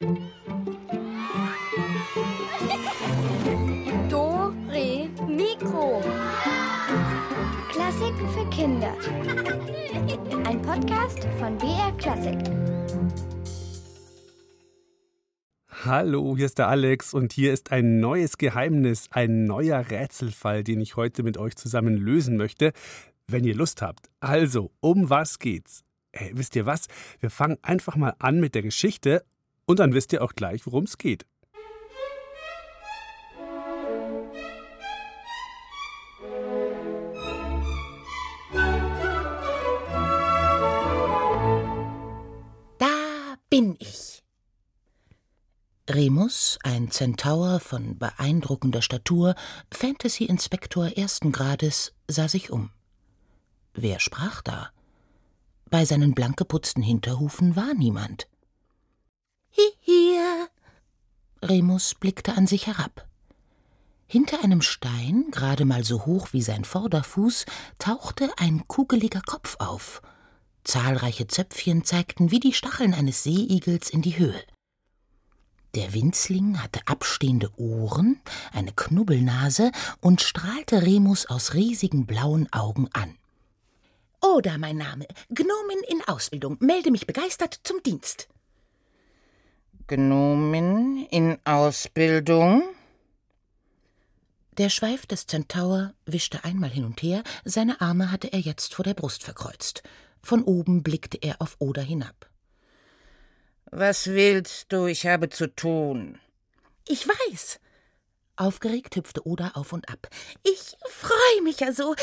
Do, Re, Mikro. Klassiken für Kinder. Ein Podcast von BR Klassik. Hallo, hier ist der Alex und hier ist ein neues Geheimnis, ein neuer Rätselfall, den ich heute mit euch zusammen lösen möchte, wenn ihr Lust habt. Also, um was geht's? Hey, wisst ihr was? Wir fangen einfach mal an mit der Geschichte und dann wisst ihr auch gleich, worum es geht. Da bin ich. Remus, ein Zentaur von beeindruckender Statur, Fantasy-Inspektor ersten Grades, sah sich um. Wer sprach da? Bei seinen blank geputzten Hinterhufen war niemand. Hier. Remus blickte an sich herab. Hinter einem Stein, gerade mal so hoch wie sein Vorderfuß, tauchte ein kugeliger Kopf auf. Zahlreiche Zöpfchen zeigten wie die Stacheln eines Seeigels in die Höhe. Der Winzling hatte abstehende Ohren, eine Knubbelnase und strahlte Remus aus riesigen blauen Augen an. Oda, mein Name, Gnomin in Ausbildung, melde mich begeistert zum Dienst. Gnomin in Ausbildung? Der Schweif des Zentaur wischte einmal hin und her, seine Arme hatte er jetzt vor der Brust verkreuzt. Von oben blickte er auf Oda hinab. Was willst du? Ich habe zu tun. Ich weiß. Aufgeregt hüpfte Oda auf und ab. Ich freue mich ja so.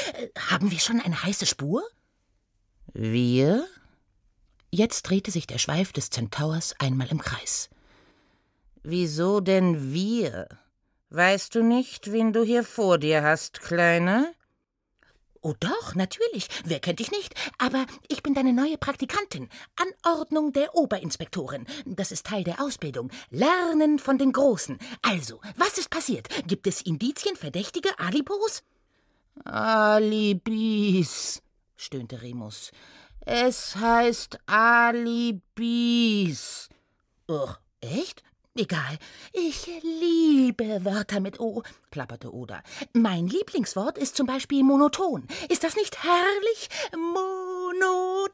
Haben wir schon eine heiße Spur? Wir? Jetzt drehte sich der Schweif des Zentaurs einmal im Kreis. Wieso denn wir? Weißt du nicht, wen du hier vor dir hast, Kleiner? Oh doch, natürlich. Wer kennt dich nicht? Aber ich bin deine neue Praktikantin. Anordnung der Oberinspektorin. Das ist Teil der Ausbildung. Lernen von den Großen. Also, was ist passiert? Gibt es Indizien, Verdächtige, Alibos? Alibis, stöhnte Remus. Es heißt Alibis. Och, echt? Egal. Ich liebe Wörter mit O, plapperte Oda. Mein Lieblingswort ist zum Beispiel monoton. Ist das nicht herrlich? Monoton.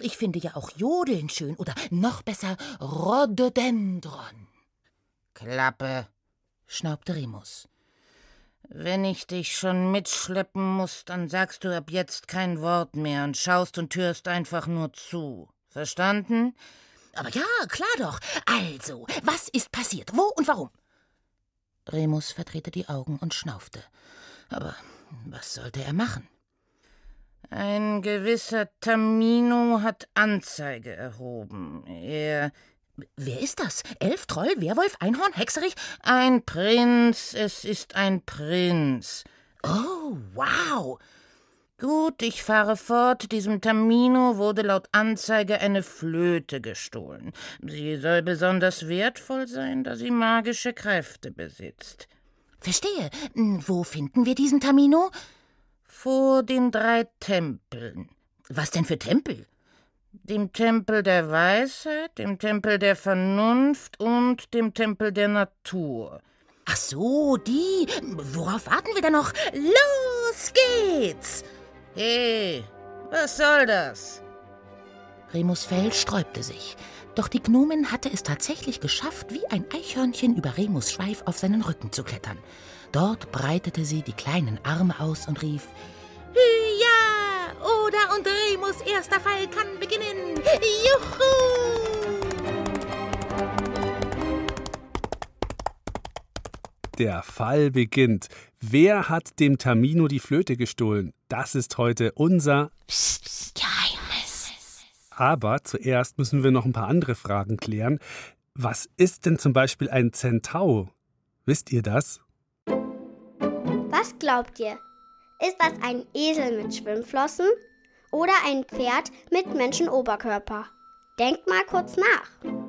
Ich finde ja auch Jodeln schön oder noch besser Rhododendron. Klappe, schnaubte Remus. Wenn ich dich schon mitschleppen muss, dann sagst du ab jetzt kein Wort mehr und schaust und hörst einfach nur zu. Verstanden? Aber ja, klar doch. Also, was ist passiert? Wo und warum? Remus verdrehte die Augen und schnaufte. Aber was sollte er machen? Ein gewisser Tamino hat Anzeige erhoben. Er. Wer ist das? Elf, Troll, Werwolf, Einhorn, Hexerich? Ein Prinz, es ist ein Prinz. Oh, wow. Gut, ich fahre fort. Diesem Tamino wurde laut Anzeige eine Flöte gestohlen. Sie soll besonders wertvoll sein, da sie magische Kräfte besitzt. Verstehe. Wo finden wir diesen Tamino? Vor den drei Tempeln. Was denn für Tempel? Dem Tempel der Weisheit, dem Tempel der Vernunft und dem Tempel der Natur. Ach so, die. Worauf warten wir da noch? Los geht's! Hey, was soll das? Remus Fell sträubte sich. Doch die Gnomin hatte es tatsächlich geschafft, wie ein Eichhörnchen über Remus Schweif auf seinen Rücken zu klettern. Dort breitete sie die kleinen Arme aus und rief: Hüja! Oda und Remus erster Fall kann beginnen! Juhu! Der Fall beginnt. Wer hat dem Tamino die Flöte gestohlen? Das ist heute unser Geheimnis. Aber zuerst müssen wir noch ein paar andere Fragen klären. Was ist denn zum Beispiel ein Zentau? Wisst ihr das? Was glaubt ihr? Ist das ein Esel mit Schwimmflossen oder ein Pferd mit Menschenoberkörper? Denkt mal kurz nach.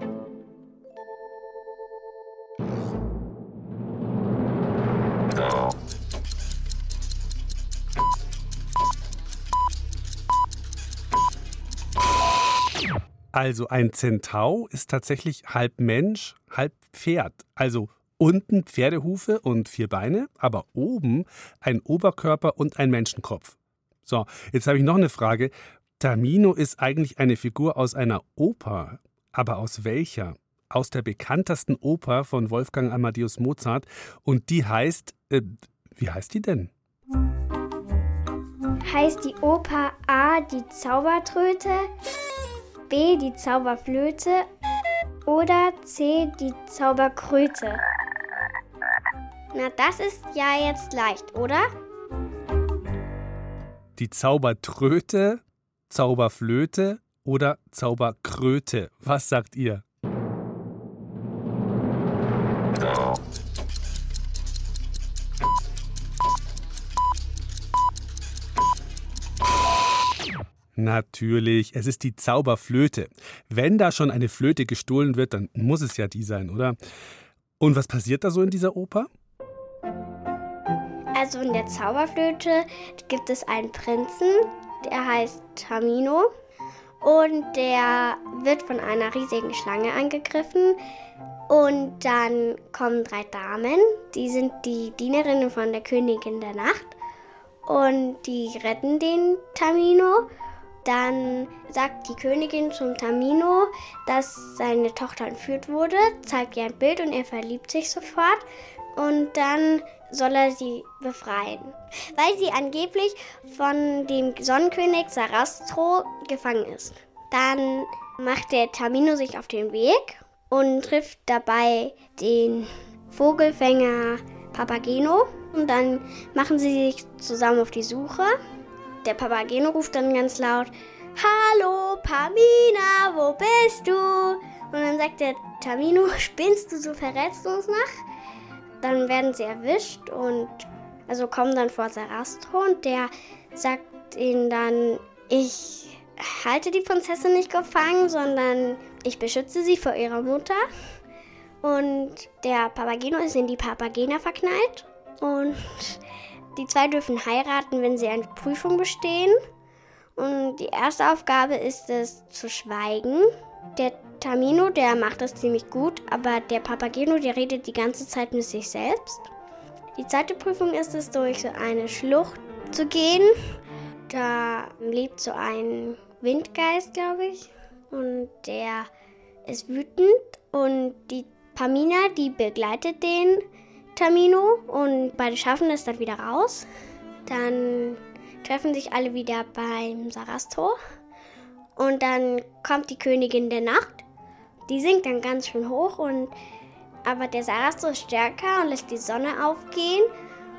Also ein Zentau ist tatsächlich halb Mensch, halb Pferd. Also unten Pferdehufe und vier Beine, aber oben ein Oberkörper und ein Menschenkopf. So, jetzt habe ich noch eine Frage. Tamino ist eigentlich eine Figur aus einer Oper. Aber aus welcher? Aus der bekanntesten Oper von Wolfgang Amadeus Mozart. Und die heißt. Äh, wie heißt die denn? Heißt die Oper A die Zaubertröte, B die Zauberflöte oder C die Zauberkröte? Na, das ist ja jetzt leicht, oder? Die Zaubertröte, Zauberflöte oder Zauberkröte? Was sagt ihr? Natürlich, es ist die Zauberflöte. Wenn da schon eine Flöte gestohlen wird, dann muss es ja die sein, oder? Und was passiert da so in dieser Oper? Also in der Zauberflöte gibt es einen Prinzen, der heißt Tamino und der wird von einer riesigen Schlange angegriffen. Und dann kommen drei Damen, die sind die Dienerinnen von der Königin der Nacht und die retten den Tamino. Dann sagt die Königin zum Tamino, dass seine Tochter entführt wurde, zeigt ihr ein Bild und er verliebt sich sofort. Und dann soll er sie befreien, weil sie angeblich von dem Sonnenkönig Sarastro gefangen ist. Dann macht der Tamino sich auf den Weg und trifft dabei den Vogelfänger Papageno und dann machen sie sich zusammen auf die Suche. Der Papageno ruft dann ganz laut, Hallo Pamina, wo bist du? Und dann sagt der Tamino, spinnst du so, verrätst du uns noch? Dann werden sie erwischt und also kommen dann vor Sarastro und der sagt ihnen dann, ich halte die Prinzessin nicht gefangen, sondern ich beschütze sie vor ihrer Mutter. Und der Papageno ist in die Papagena verknallt. Und die zwei dürfen heiraten, wenn sie eine Prüfung bestehen. Und die erste Aufgabe ist es zu schweigen. Der Tamino, der macht das ziemlich gut, aber der Papageno, der redet die ganze Zeit mit sich selbst. Die zweite Prüfung ist es, durch so eine Schlucht zu gehen. Da lebt so ein Windgeist, glaube ich. Und der ist wütend. Und die Pamina, die begleitet den Tamino. Und beide schaffen es dann wieder raus. Dann treffen sich alle wieder beim Sarastro. Und dann kommt die Königin der Nacht. Die sinkt dann ganz schön hoch und aber der Sarastro ist stärker und lässt die Sonne aufgehen.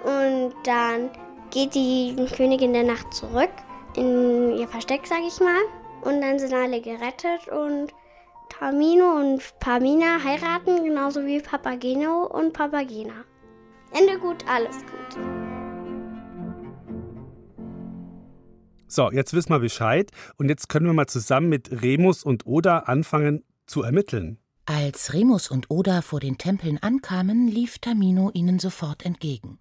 Und dann geht die Königin der Nacht zurück in ihr Versteck, sag ich mal. Und dann sind alle gerettet und Tamino und Pamina heiraten, genauso wie Papageno und Papagena. Ende gut, alles gut. So, jetzt wissen wir Bescheid und jetzt können wir mal zusammen mit Remus und Oda anfangen zu ermitteln. Als Remus und Oda vor den Tempeln ankamen, lief Tamino ihnen sofort entgegen.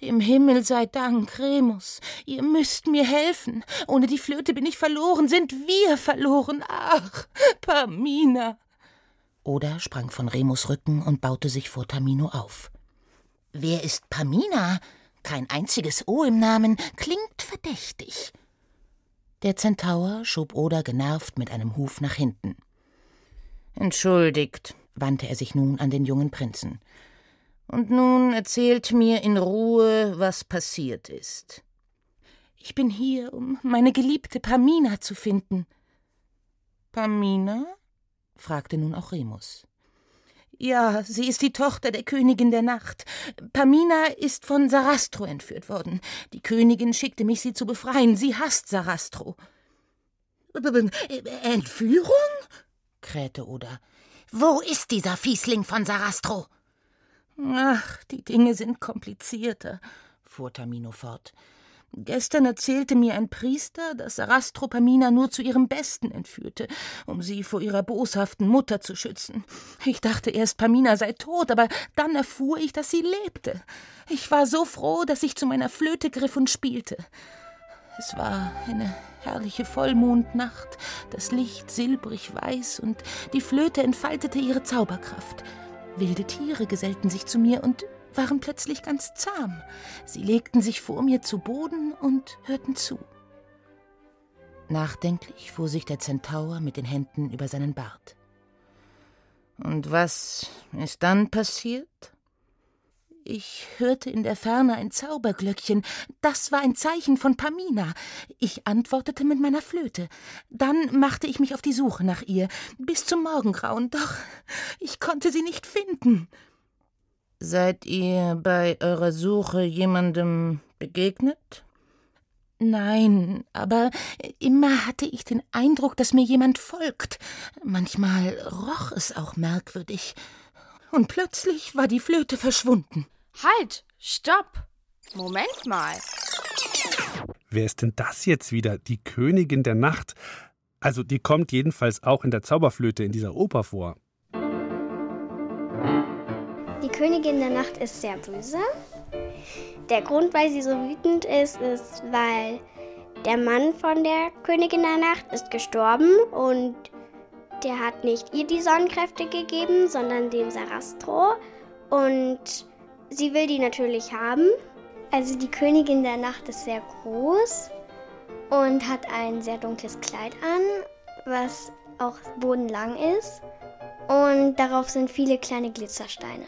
Dem Himmel sei Dank, Remus. Ihr müsst mir helfen. Ohne die Flöte bin ich verloren, sind wir verloren. Ach, Pamina. Oda sprang von Remus Rücken und baute sich vor Tamino auf. Wer ist Pamina? Kein einziges O im Namen, klingt verdächtig. Der Zentaur schob Oda genervt mit einem Huf nach hinten. Entschuldigt, wandte er sich nun an den jungen Prinzen. Und nun erzählt mir in Ruhe, was passiert ist. Ich bin hier, um meine geliebte Pamina zu finden. Pamina? fragte nun auch Remus. Ja, sie ist die Tochter der Königin der Nacht. Pamina ist von Sarastro entführt worden. Die Königin schickte mich, sie zu befreien. Sie hasst Sarastro. Entführung? krähte Oda. Wo ist dieser Fiesling von Sarastro? Ach, die Dinge sind komplizierter, fuhr Tamino fort. Gestern erzählte mir ein Priester, dass Sarastro Pamina nur zu ihrem Besten entführte, um sie vor ihrer boshaften Mutter zu schützen. Ich dachte erst, Pamina sei tot, aber dann erfuhr ich, dass sie lebte. Ich war so froh, dass ich zu meiner Flöte griff und spielte. Es war eine herrliche Vollmondnacht, das Licht silbrig weiß und die Flöte entfaltete ihre Zauberkraft. Wilde Tiere gesellten sich zu mir und waren plötzlich ganz zahm. Sie legten sich vor mir zu Boden und hörten zu. Nachdenklich fuhr sich der Zentaur mit den Händen über seinen Bart. Und was ist dann passiert? Ich hörte in der Ferne ein Zauberglöckchen. Das war ein Zeichen von Pamina. Ich antwortete mit meiner Flöte. Dann machte ich mich auf die Suche nach ihr, bis zum Morgengrauen, doch ich konnte sie nicht finden. Seid ihr bei eurer Suche jemandem begegnet? Nein, aber immer hatte ich den Eindruck, dass mir jemand folgt. Manchmal roch es auch merkwürdig. Und plötzlich war die Flöte verschwunden. Halt! Stopp! Moment mal. Wer ist denn das jetzt wieder? Die Königin der Nacht. Also die kommt jedenfalls auch in der Zauberflöte in dieser Oper vor. Die Königin der Nacht ist sehr böse. Der Grund, weil sie so wütend ist, ist, weil der Mann von der Königin der Nacht ist gestorben und der hat nicht ihr die Sonnenkräfte gegeben, sondern dem Sarastro. Und sie will die natürlich haben. Also die Königin der Nacht ist sehr groß und hat ein sehr dunkles Kleid an, was auch bodenlang ist. Und darauf sind viele kleine Glitzersteine,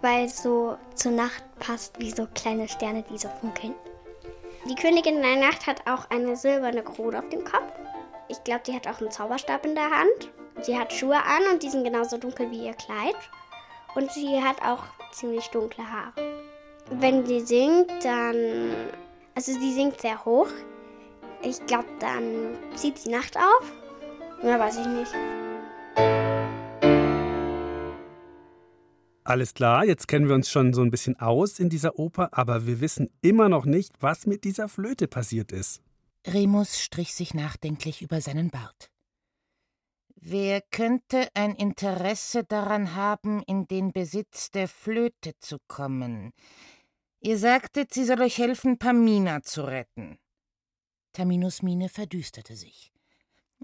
weil es so zur Nacht passt wie so kleine Sterne, die so funkeln. Die Königin der Nacht hat auch eine silberne Krone auf dem Kopf ich glaube, die hat auch einen Zauberstab in der Hand. Sie hat Schuhe an und die sind genauso dunkel wie ihr Kleid. Und sie hat auch ziemlich dunkle Haare. Wenn sie singt, dann. Also, sie singt sehr hoch. Ich glaube, dann zieht sie Nacht auf. Mehr weiß ich nicht. Alles klar, jetzt kennen wir uns schon so ein bisschen aus in dieser Oper, aber wir wissen immer noch nicht, was mit dieser Flöte passiert ist. Remus strich sich nachdenklich über seinen Bart. Wer könnte ein Interesse daran haben, in den Besitz der Flöte zu kommen? Ihr sagtet, sie soll euch helfen, Pamina zu retten. Taminus Miene verdüsterte sich.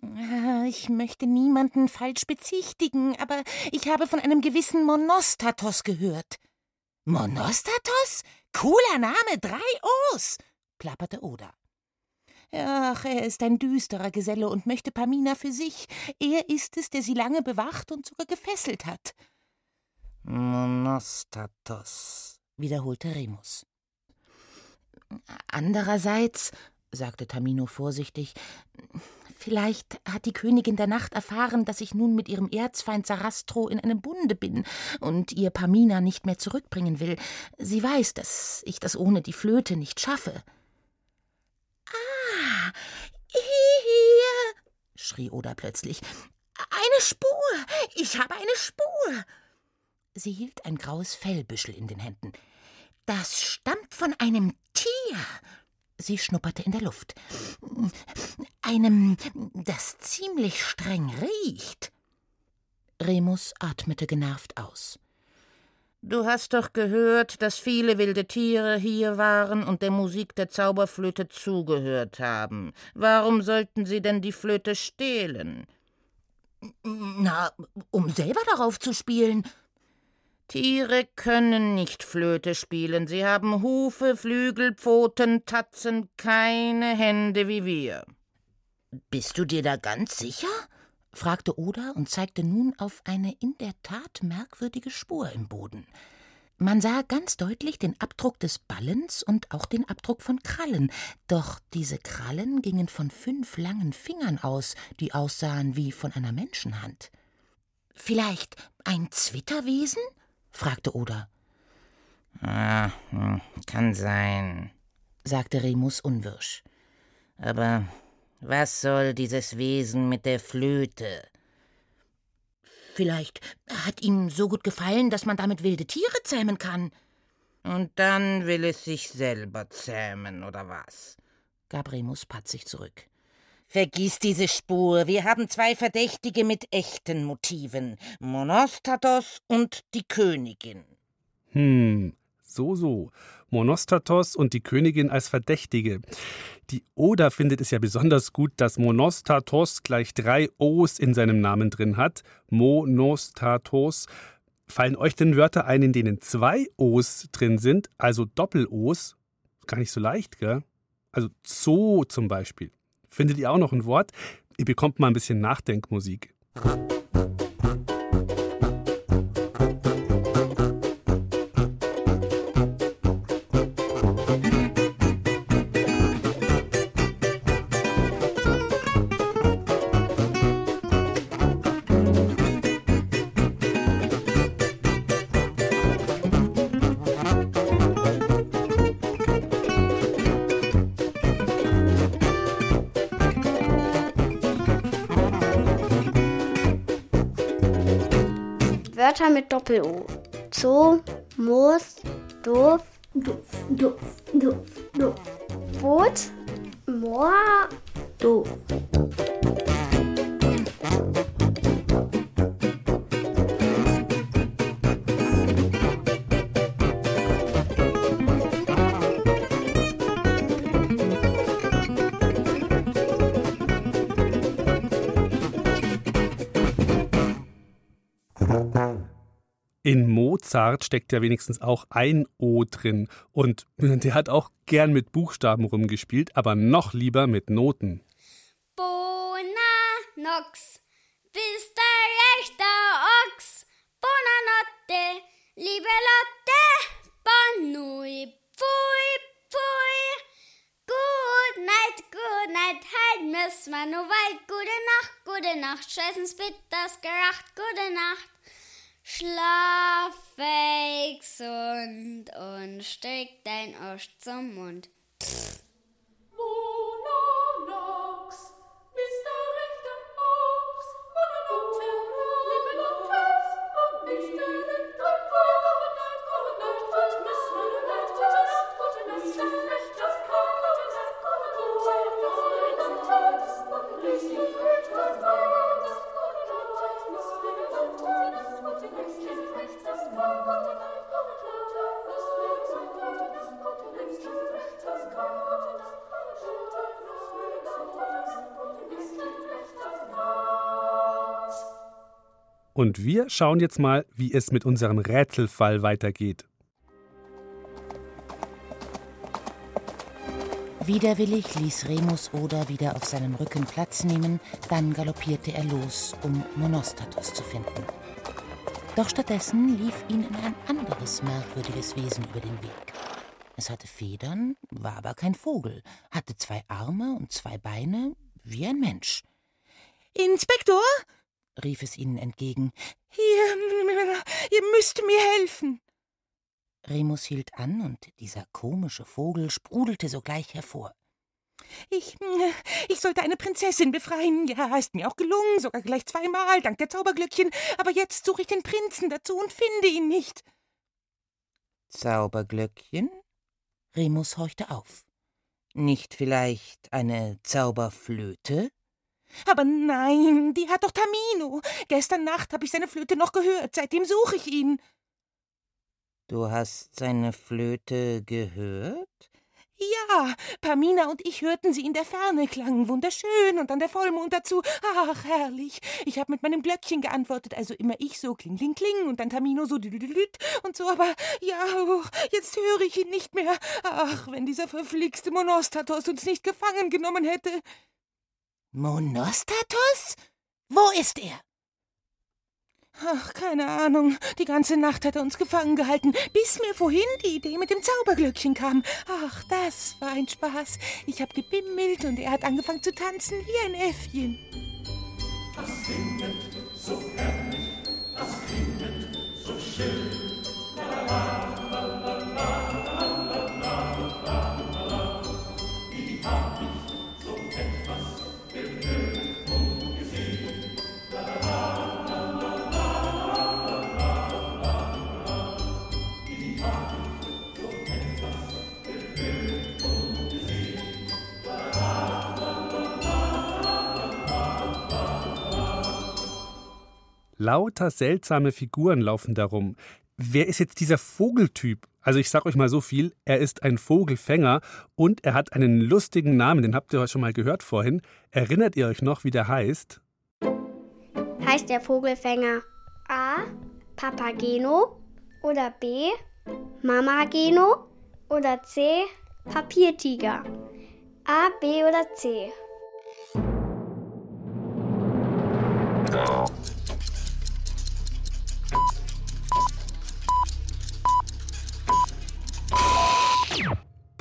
Ah, ich möchte niemanden falsch bezichtigen, aber ich habe von einem gewissen Monostatos gehört. Monostatos? Cooler Name, drei O's, plapperte Oda. Ach, er ist ein düsterer Geselle und möchte Pamina für sich. Er ist es, der sie lange bewacht und sogar gefesselt hat. Monostatos, wiederholte Remus. Andererseits, sagte Tamino vorsichtig, vielleicht hat die Königin der Nacht erfahren, dass ich nun mit ihrem Erzfeind Sarastro in einem Bunde bin und ihr Pamina nicht mehr zurückbringen will. Sie weiß, dass ich das ohne die Flöte nicht schaffe. Hier, schrie Oda plötzlich. Eine Spur! Ich habe eine Spur! Sie hielt ein graues Fellbüschel in den Händen. Das stammt von einem Tier. Sie schnupperte in der Luft. Einem, das ziemlich streng riecht. Remus atmete genervt aus. Du hast doch gehört, dass viele wilde Tiere hier waren und der Musik der Zauberflöte zugehört haben. Warum sollten sie denn die Flöte stehlen? Na, um selber darauf zu spielen. Tiere können nicht Flöte spielen. Sie haben Hufe, Flügel, Pfoten, Tatzen, keine Hände wie wir. Bist du dir da ganz sicher? Fragte Oda und zeigte nun auf eine in der Tat merkwürdige Spur im Boden. Man sah ganz deutlich den Abdruck des Ballens und auch den Abdruck von Krallen, doch diese Krallen gingen von fünf langen Fingern aus, die aussahen wie von einer Menschenhand. Vielleicht ein Zwitterwesen? fragte Oda. Ah, hm, kann sein, sagte Remus unwirsch. Aber was soll dieses Wesen mit der Flöte? Vielleicht hat ihm so gut gefallen, dass man damit wilde Tiere zähmen kann. Und dann will es sich selber zähmen, oder was? gab Remus patzig zurück. Vergiss diese Spur. Wir haben zwei Verdächtige mit echten Motiven: Monostatos und die Königin. Hm, So, so. Monostatos und die Königin als Verdächtige. Die Oda findet es ja besonders gut, dass Monostatos gleich drei O's in seinem Namen drin hat. Monostatos. Fallen euch denn Wörter ein, in denen zwei O's drin sind, also Doppel-O's? Gar nicht so leicht, gell? Also Zoo zum Beispiel. Findet ihr auch noch ein Wort? Ihr bekommt mal ein bisschen Nachdenkmusik. Wörter mit Doppel-O. Zoo, Moos, Doof, Doof, doof, doof, doof. Boot, Moor, Doof. In Mozart steckt ja wenigstens auch ein O drin. Und der hat auch gern mit Buchstaben rumgespielt, aber noch lieber mit Noten. Bona Nox, bist der rechte Ochs. Bona Notte, liebe Lotte, Bonui, pfui, pfui. Good night, good night, halt müssen wir nur weit. Gute Nacht, gute Nacht, scheißen's bitters geracht, gute Nacht. Schlaf gesund und steck dein Arsch zum Mund. Und wir schauen jetzt mal, wie es mit unserem Rätselfall weitergeht. Widerwillig ließ Remus Oda wieder auf seinem Rücken Platz nehmen, dann galoppierte er los, um Monostatos zu finden. Doch stattdessen lief ihnen ein anderes merkwürdiges Wesen über den Weg. Es hatte Federn, war aber kein Vogel, hatte zwei Arme und zwei Beine, wie ein Mensch. Inspektor, rief es ihnen entgegen, ihr, ihr müsst mir helfen. Remus hielt an, und dieser komische Vogel sprudelte sogleich hervor. Ich, ich sollte eine Prinzessin befreien. Ja, ist mir auch gelungen, sogar gleich zweimal, dank der Zauberglöckchen. Aber jetzt suche ich den Prinzen dazu und finde ihn nicht. Zauberglöckchen? Remus horchte auf. Nicht vielleicht eine Zauberflöte? Aber nein, die hat doch Tamino. Gestern Nacht habe ich seine Flöte noch gehört. Seitdem suche ich ihn. Du hast seine Flöte gehört? Ja, Pamina und ich hörten sie in der Ferne, klangen wunderschön und dann der Vollmond dazu. Ach, herrlich. Ich habe mit meinem Glöckchen geantwortet, also immer ich so kling, kling, kling und dann Tamino so düdüdüdüd und so, aber ja, oh, jetzt höre ich ihn nicht mehr. Ach, wenn dieser verflixte Monostatos uns nicht gefangen genommen hätte. Monostatos? Wo ist er? Ach, keine Ahnung. Die ganze Nacht hat er uns gefangen gehalten, bis mir vorhin die Idee mit dem Zauberglöckchen kam. Ach, das war ein Spaß. Ich habe gebimmelt und er hat angefangen zu tanzen wie ein Äffchen. Lauter seltsame Figuren laufen darum. wer ist jetzt dieser Vogeltyp? Also ich sag euch mal so viel, er ist ein Vogelfänger und er hat einen lustigen Namen, den habt ihr heute schon mal gehört vorhin. Erinnert ihr euch noch, wie der heißt? Heißt der Vogelfänger A. Papageno oder B. Mamageno oder C. Papiertiger? A, B oder C?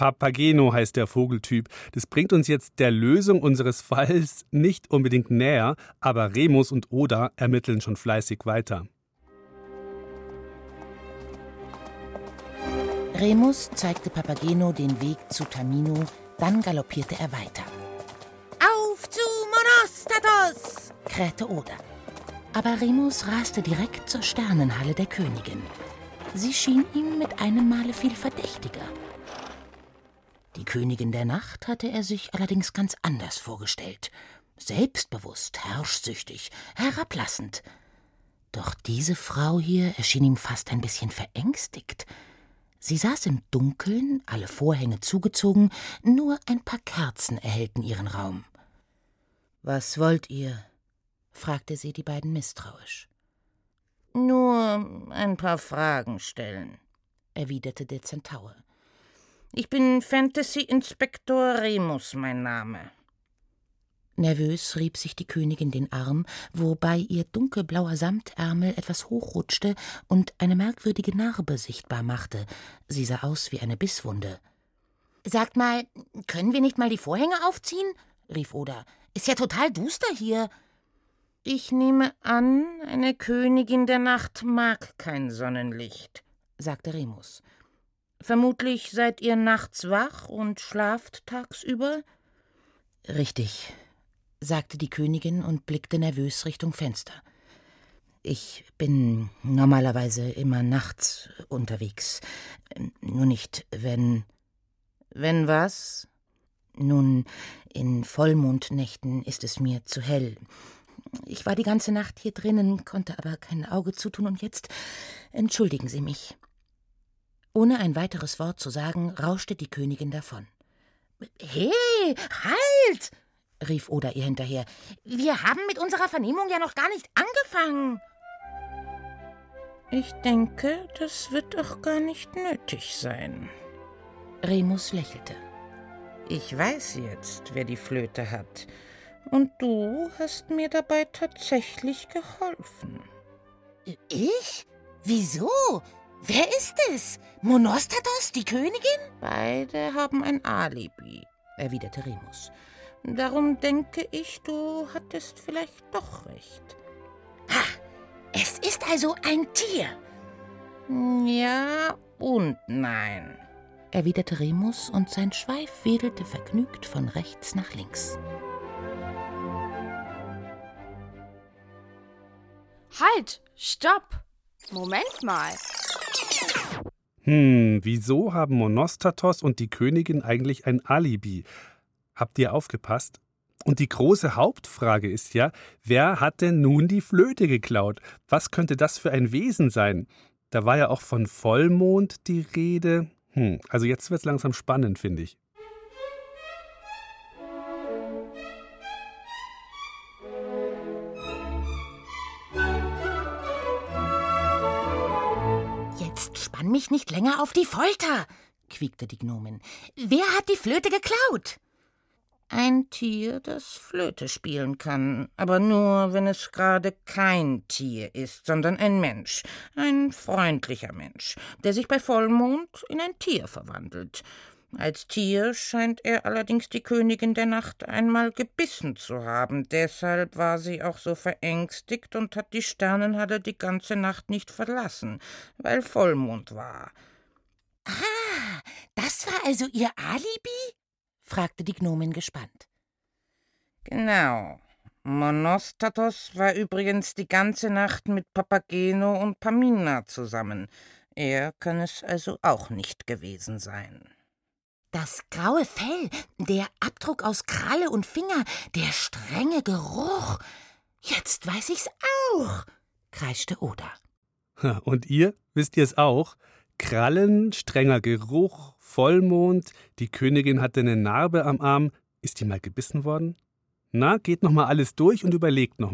Papageno heißt der Vogeltyp. Das bringt uns jetzt der Lösung unseres Falls nicht unbedingt näher, aber Remus und Oda ermitteln schon fleißig weiter. Remus zeigte Papageno den Weg zu Tamino, dann galoppierte er weiter. Auf zu Monostatos! krähte Oda. Aber Remus raste direkt zur Sternenhalle der Königin. Sie schien ihm mit einem Male viel verdächtiger. Die Königin der Nacht hatte er sich allerdings ganz anders vorgestellt. Selbstbewusst, herrschsüchtig, herablassend. Doch diese Frau hier erschien ihm fast ein bisschen verängstigt. Sie saß im Dunkeln, alle Vorhänge zugezogen, nur ein paar Kerzen erhellten ihren Raum. Was wollt ihr? fragte sie die beiden misstrauisch. Nur ein paar Fragen stellen, erwiderte der Zentaur. Ich bin Fantasy-Inspektor Remus, mein Name. Nervös rieb sich die Königin den Arm, wobei ihr dunkelblauer Samtärmel etwas hochrutschte und eine merkwürdige Narbe sichtbar machte. Sie sah aus wie eine Bisswunde. Sagt mal, können wir nicht mal die Vorhänge aufziehen? rief Oda. Ist ja total duster hier. Ich nehme an, eine Königin der Nacht mag kein Sonnenlicht, sagte Remus. Vermutlich seid ihr nachts wach und schlaft tagsüber? Richtig, sagte die Königin und blickte nervös Richtung Fenster. Ich bin normalerweise immer nachts unterwegs. Nur nicht, wenn. Wenn was? Nun, in Vollmondnächten ist es mir zu hell. Ich war die ganze Nacht hier drinnen, konnte aber kein Auge zutun und jetzt entschuldigen Sie mich. Ohne ein weiteres Wort zu sagen, rauschte die Königin davon. Hey, halt! rief Oda ihr hinterher. Wir haben mit unserer Vernehmung ja noch gar nicht angefangen. Ich denke, das wird auch gar nicht nötig sein. Remus lächelte. Ich weiß jetzt, wer die Flöte hat. Und du hast mir dabei tatsächlich geholfen. Ich? Wieso? Wer ist es? Monostatos, die Königin? Beide haben ein Alibi, erwiderte Remus. Darum denke ich, du hattest vielleicht doch recht. Ha! Es ist also ein Tier. Ja und nein, erwiderte Remus und sein Schweif wedelte vergnügt von rechts nach links. Halt! Stopp! Moment mal. Hm, wieso haben Monostatos und die Königin eigentlich ein Alibi? Habt ihr aufgepasst? Und die große Hauptfrage ist ja, wer hat denn nun die Flöte geklaut? Was könnte das für ein Wesen sein? Da war ja auch von Vollmond die Rede. Hm, also jetzt wird's langsam spannend, finde ich. Mich nicht länger auf die Folter, quiekte die Gnomin. Wer hat die Flöte geklaut? Ein Tier, das Flöte spielen kann, aber nur, wenn es gerade kein Tier ist, sondern ein Mensch, ein freundlicher Mensch, der sich bei Vollmond in ein Tier verwandelt. Als Tier scheint er allerdings die Königin der Nacht einmal gebissen zu haben, deshalb war sie auch so verängstigt und hat die Sternenhalle die ganze Nacht nicht verlassen, weil Vollmond war. Ah, das war also ihr Alibi? fragte die Gnomin gespannt. Genau. Monostatos war übrigens die ganze Nacht mit Papageno und Pamina zusammen. Er kann es also auch nicht gewesen sein. Das graue Fell, der Abdruck aus Kralle und Finger, der strenge Geruch. Jetzt weiß ich's auch, kreischte Oda. Und ihr, wisst es auch? Krallen, strenger Geruch, Vollmond, die Königin hatte eine Narbe am Arm. Ist die mal gebissen worden? Na, geht noch mal alles durch und überlegt noch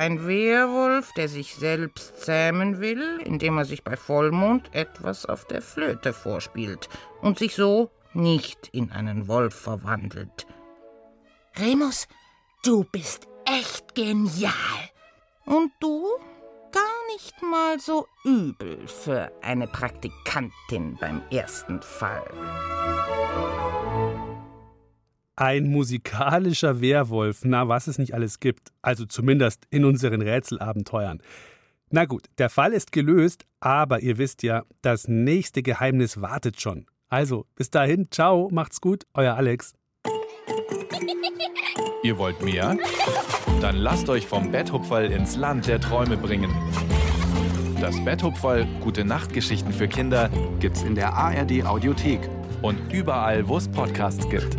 Ein Werwolf, der sich selbst zähmen will, indem er sich bei Vollmond etwas auf der Flöte vorspielt und sich so nicht in einen Wolf verwandelt. Remus, du bist echt genial. Und du? Gar nicht mal so übel für eine Praktikantin beim ersten Fall. Ein musikalischer Werwolf, na, was es nicht alles gibt. Also zumindest in unseren Rätselabenteuern. Na gut, der Fall ist gelöst, aber ihr wisst ja, das nächste Geheimnis wartet schon. Also, bis dahin, ciao, macht's gut, euer Alex. Ihr wollt mehr? Dann lasst euch vom Betthupferl ins Land der Träume bringen. Das Betthupferl, gute Nachtgeschichten für Kinder, gibt's in der ARD Audiothek und überall, wo es Podcasts gibt.